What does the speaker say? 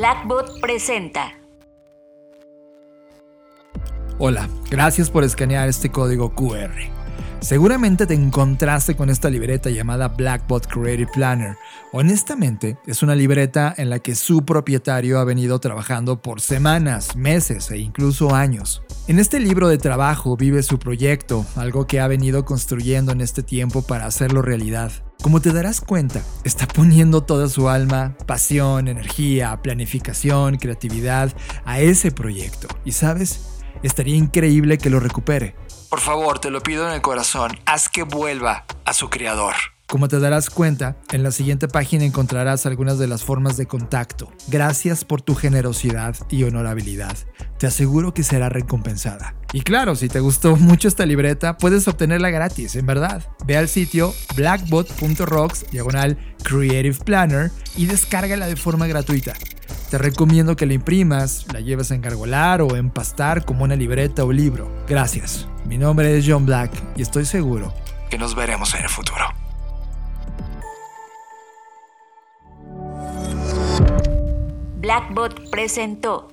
Blackbot presenta. Hola, gracias por escanear este código QR. Seguramente te encontraste con esta libreta llamada Blackbot Creative Planner. Honestamente, es una libreta en la que su propietario ha venido trabajando por semanas, meses e incluso años. En este libro de trabajo vive su proyecto, algo que ha venido construyendo en este tiempo para hacerlo realidad. Como te darás cuenta, está poniendo toda su alma, pasión, energía, planificación, creatividad a ese proyecto. Y sabes, estaría increíble que lo recupere. Por favor, te lo pido en el corazón, haz que vuelva a su creador. Como te darás cuenta, en la siguiente página encontrarás algunas de las formas de contacto. Gracias por tu generosidad y honorabilidad. Te aseguro que será recompensada. Y claro, si te gustó mucho esta libreta, puedes obtenerla gratis, en verdad. Ve al sitio blackbot.rocks, diagonal Creative Planner, y descárgala de forma gratuita. Te recomiendo que la imprimas, la lleves a engargolar o empastar como una libreta o libro. Gracias. Mi nombre es John Black y estoy seguro que nos veremos en el futuro. Blackbot presentó